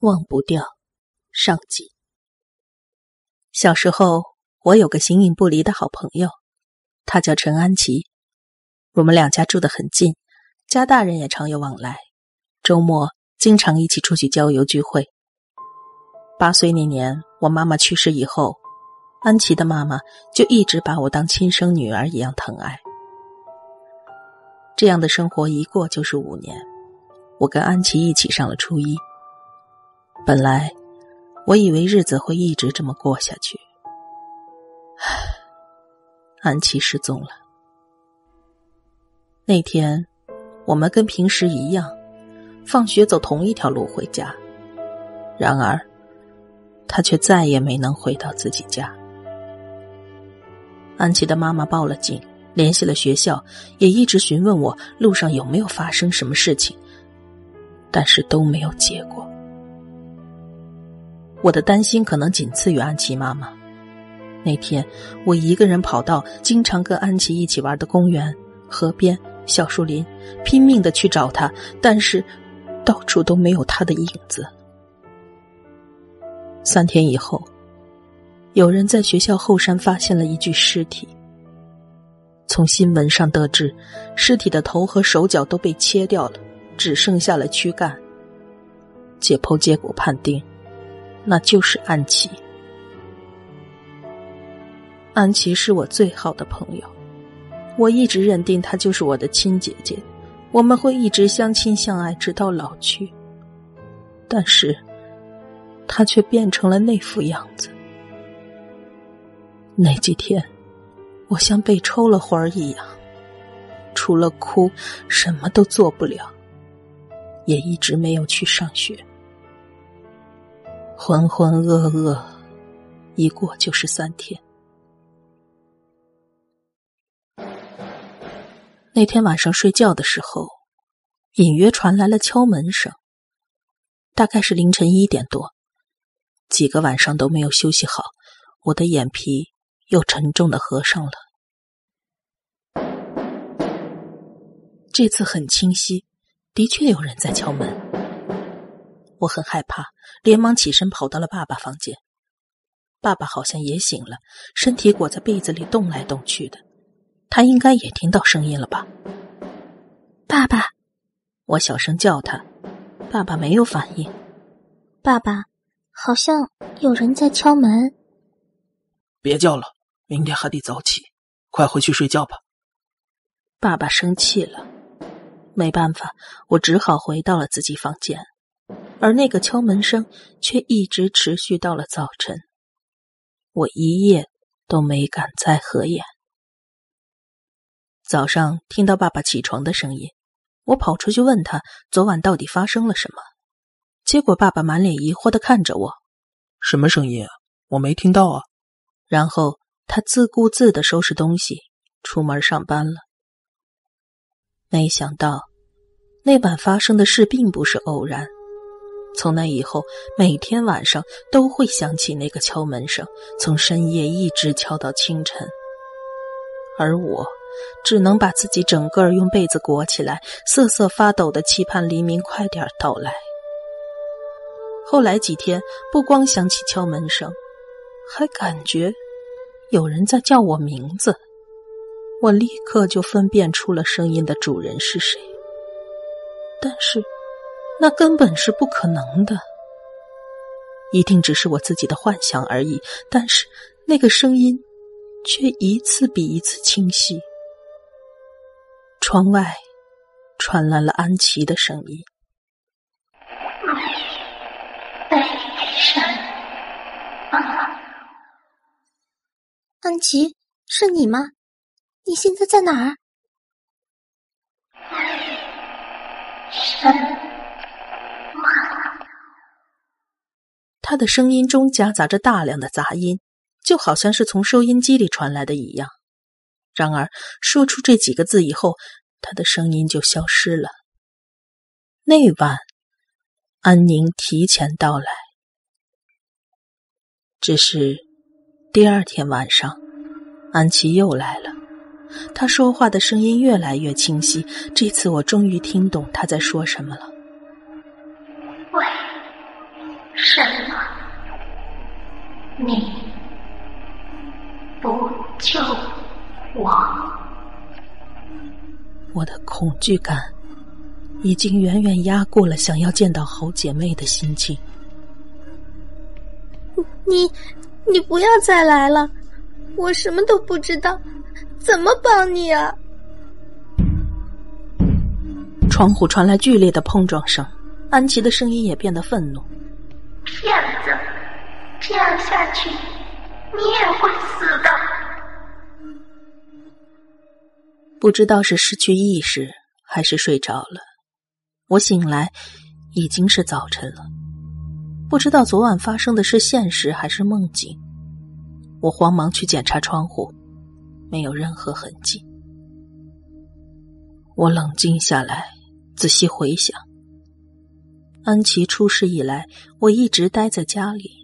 忘不掉，上集。小时候，我有个形影不离的好朋友，他叫陈安琪。我们两家住得很近，家大人也常有往来。周末经常一起出去郊游聚会。八岁那年，我妈妈去世以后，安琪的妈妈就一直把我当亲生女儿一样疼爱。这样的生活一过就是五年，我跟安琪一起上了初一。本来，我以为日子会一直这么过下去。安琪失踪了。那天，我们跟平时一样，放学走同一条路回家。然而，他却再也没能回到自己家。安琪的妈妈报了警，联系了学校，也一直询问我路上有没有发生什么事情，但是都没有结果。我的担心可能仅次于安琪妈妈。那天，我一个人跑到经常跟安琪一起玩的公园、河边、小树林，拼命的去找她，但是到处都没有她的影子。三天以后，有人在学校后山发现了一具尸体。从新闻上得知，尸体的头和手脚都被切掉了，只剩下了躯干。解剖结果判定。那就是安琪。安琪是我最好的朋友，我一直认定她就是我的亲姐姐，我们会一直相亲相爱直到老去。但是，她却变成了那副样子。那几天，我像被抽了魂儿一样，除了哭，什么都做不了，也一直没有去上学。浑浑噩噩，一过就是三天。那天晚上睡觉的时候，隐约传来了敲门声。大概是凌晨一点多，几个晚上都没有休息好，我的眼皮又沉重的合上了。这次很清晰，的确有人在敲门。我很害怕，连忙起身跑到了爸爸房间。爸爸好像也醒了，身体裹在被子里动来动去的。他应该也听到声音了吧？爸爸，我小声叫他，爸爸没有反应。爸爸，好像有人在敲门。别叫了，明天还得早起，快回去睡觉吧。爸爸生气了，没办法，我只好回到了自己房间。而那个敲门声却一直持续到了早晨，我一夜都没敢再合眼。早上听到爸爸起床的声音，我跑出去问他昨晚到底发生了什么。结果爸爸满脸疑惑的看着我：“什么声音啊？我没听到啊。”然后他自顾自的收拾东西出门上班了。没想到，那晚发生的事并不是偶然。从那以后，每天晚上都会响起那个敲门声，从深夜一直敲到清晨。而我只能把自己整个用被子裹起来，瑟瑟发抖的期盼黎明快点到来。后来几天，不光响起敲门声，还感觉有人在叫我名字。我立刻就分辨出了声音的主人是谁，但是。那根本是不可能的，一定只是我自己的幻想而已。但是那个声音却一次比一次清晰。窗外传来了安琪的声音：“安琪，是你吗？你现在在哪儿？”他的声音中夹杂着大量的杂音，就好像是从收音机里传来的一样。然而，说出这几个字以后，他的声音就消失了。那晚，安宁提前到来。只是第二天晚上，安琪又来了。他说话的声音越来越清晰，这次我终于听懂他在说什么了。喂。你不救我，我的恐惧感已经远远压过了想要见到好姐妹的心情。你，你不要再来了，我什么都不知道，怎么帮你啊？窗户传来剧烈的碰撞声，安琪的声音也变得愤怒。骗子，这样下去，你也会死的。不知道是失去意识还是睡着了，我醒来已经是早晨了。不知道昨晚发生的是现实还是梦境，我慌忙去检查窗户，没有任何痕迹。我冷静下来，仔细回想。安琪出事以来，我一直待在家里，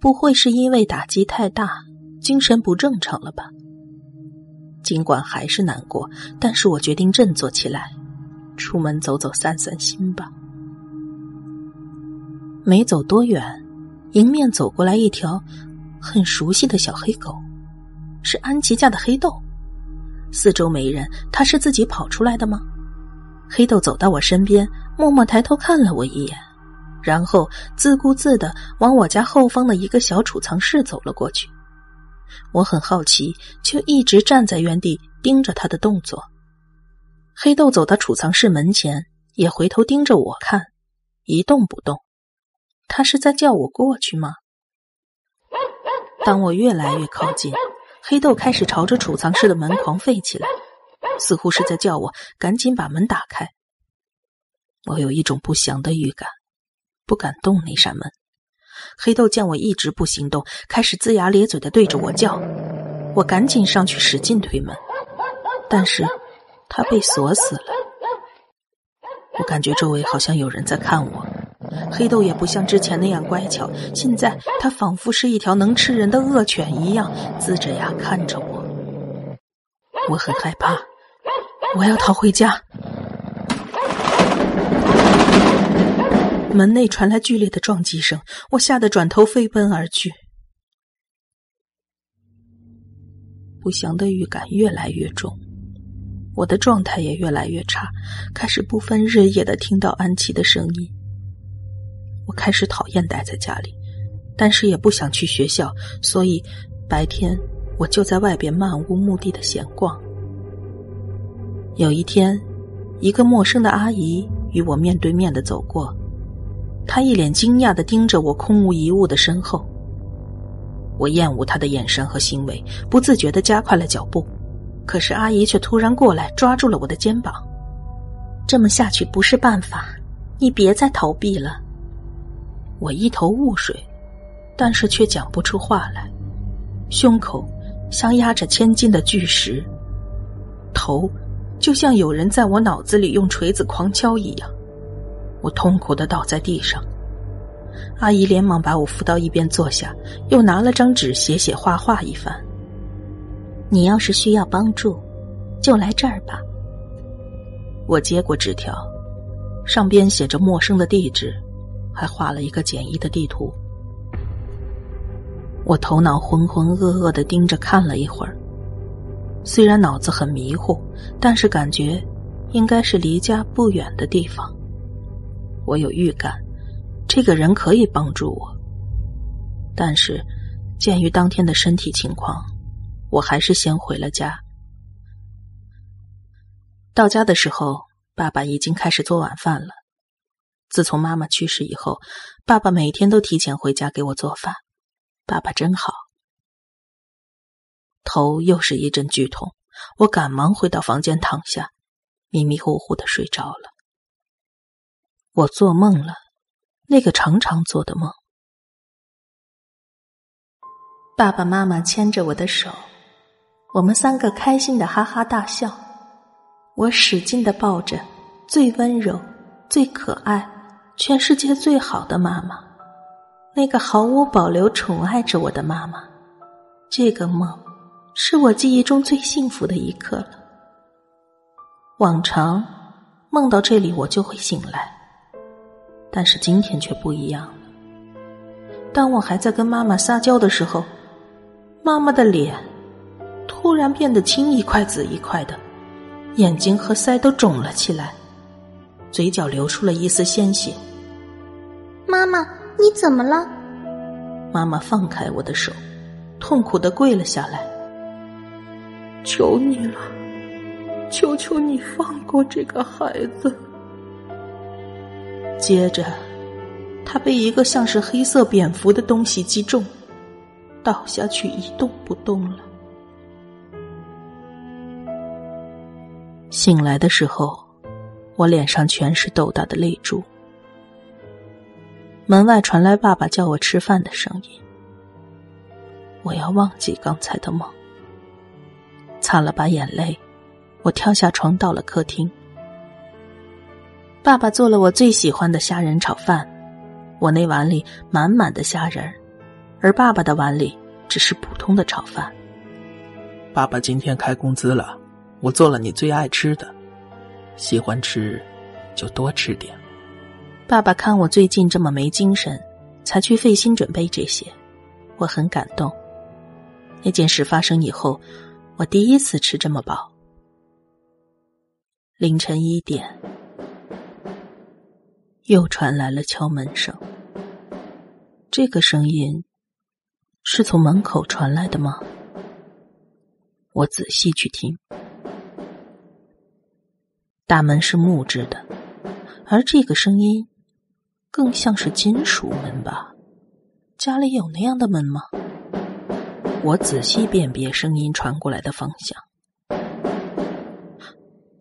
不会是因为打击太大，精神不正常了吧？尽管还是难过，但是我决定振作起来，出门走走散散心吧。没走多远，迎面走过来一条很熟悉的小黑狗，是安琪家的黑豆。四周没人，它是自己跑出来的吗？黑豆走到我身边，默默抬头看了我一眼，然后自顾自的往我家后方的一个小储藏室走了过去。我很好奇，就一直站在原地盯着他的动作。黑豆走到储藏室门前，也回头盯着我看，一动不动。他是在叫我过去吗？当我越来越靠近，黑豆开始朝着储藏室的门狂吠起来。似乎是在叫我赶紧把门打开。我有一种不祥的预感，不敢动那扇门。黑豆见我一直不行动，开始龇牙咧嘴的对着我叫。我赶紧上去使劲推门，但是它被锁死了。我感觉周围好像有人在看我。黑豆也不像之前那样乖巧，现在它仿佛是一条能吃人的恶犬一样，龇着牙看着我。我很害怕。我要逃回家。门内传来剧烈的撞击声，我吓得转头飞奔而去。不祥的预感越来越重，我的状态也越来越差，开始不分日夜的听到安琪的声音。我开始讨厌待在家里，但是也不想去学校，所以白天我就在外边漫无目的的闲逛。有一天，一个陌生的阿姨与我面对面的走过，他一脸惊讶的盯着我空无一物的身后。我厌恶他的眼神和行为，不自觉的加快了脚步。可是阿姨却突然过来抓住了我的肩膀，这么下去不是办法，你别再逃避了。我一头雾水，但是却讲不出话来，胸口像压着千斤的巨石，头。就像有人在我脑子里用锤子狂敲一样，我痛苦的倒在地上。阿姨连忙把我扶到一边坐下，又拿了张纸写写画画一番。你要是需要帮助，就来这儿吧。我接过纸条，上边写着陌生的地址，还画了一个简易的地图。我头脑浑浑噩噩的盯着看了一会儿。虽然脑子很迷糊，但是感觉应该是离家不远的地方。我有预感，这个人可以帮助我。但是，鉴于当天的身体情况，我还是先回了家。到家的时候，爸爸已经开始做晚饭了。自从妈妈去世以后，爸爸每天都提前回家给我做饭。爸爸真好。头又是一阵剧痛，我赶忙回到房间躺下，迷迷糊糊的睡着了。我做梦了，那个常常做的梦。爸爸妈妈牵着我的手，我们三个开心的哈哈大笑。我使劲的抱着最温柔、最可爱、全世界最好的妈妈，那个毫无保留宠爱着我的妈妈。这个梦。是我记忆中最幸福的一刻了。往常梦到这里我就会醒来，但是今天却不一样了。当我还在跟妈妈撒娇的时候，妈妈的脸突然变得青一块紫一块的，眼睛和腮都肿了起来，嘴角流出了一丝鲜血。妈妈，你怎么了？妈妈放开我的手，痛苦的跪了下来。求你了，求求你放过这个孩子。接着，他被一个像是黑色蝙蝠的东西击中，倒下去一动不动了。醒来的时候，我脸上全是豆大的泪珠。门外传来爸爸叫我吃饭的声音。我要忘记刚才的梦。擦了把眼泪，我跳下床到了客厅。爸爸做了我最喜欢的虾仁炒饭，我那碗里满满的虾仁，而爸爸的碗里只是普通的炒饭。爸爸今天开工资了，我做了你最爱吃的，喜欢吃就多吃点。爸爸看我最近这么没精神，才去费心准备这些，我很感动。那件事发生以后，我第一次吃这么饱。凌晨一点，又传来了敲门声。这个声音是从门口传来的吗？我仔细去听，大门是木质的，而这个声音。更像是金属门吧？家里有那样的门吗？我仔细辨别声音传过来的方向，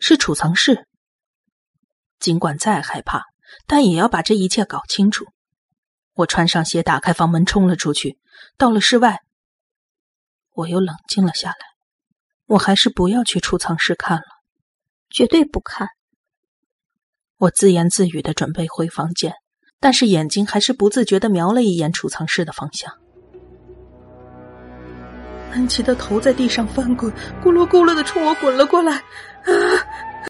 是储藏室。尽管再害怕，但也要把这一切搞清楚。我穿上鞋，打开房门，冲了出去。到了室外，我又冷静了下来。我还是不要去储藏室看了，绝对不看。我自言自语的准备回房间。但是眼睛还是不自觉的瞄了一眼储藏室的方向。安琪的头在地上翻滚，咕噜咕噜的冲我滚了过来。啊！